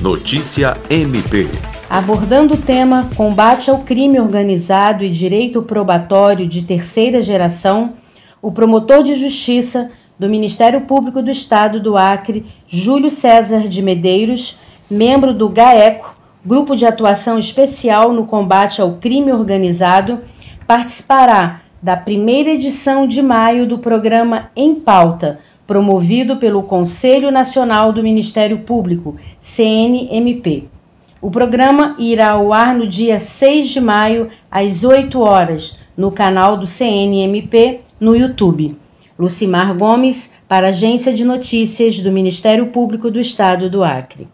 Notícia MP. Abordando o tema Combate ao crime organizado e direito probatório de terceira geração, o promotor de justiça do Ministério Público do Estado do Acre, Júlio César de Medeiros, membro do GAECO, Grupo de Atuação Especial no Combate ao Crime Organizado, participará da primeira edição de maio do programa Em Pauta, promovido pelo Conselho Nacional do Ministério Público, CNMP. O programa irá ao ar no dia 6 de maio, às 8 horas, no canal do CNMP no YouTube. Lucimar Gomes, para a Agência de Notícias do Ministério Público do Estado do Acre.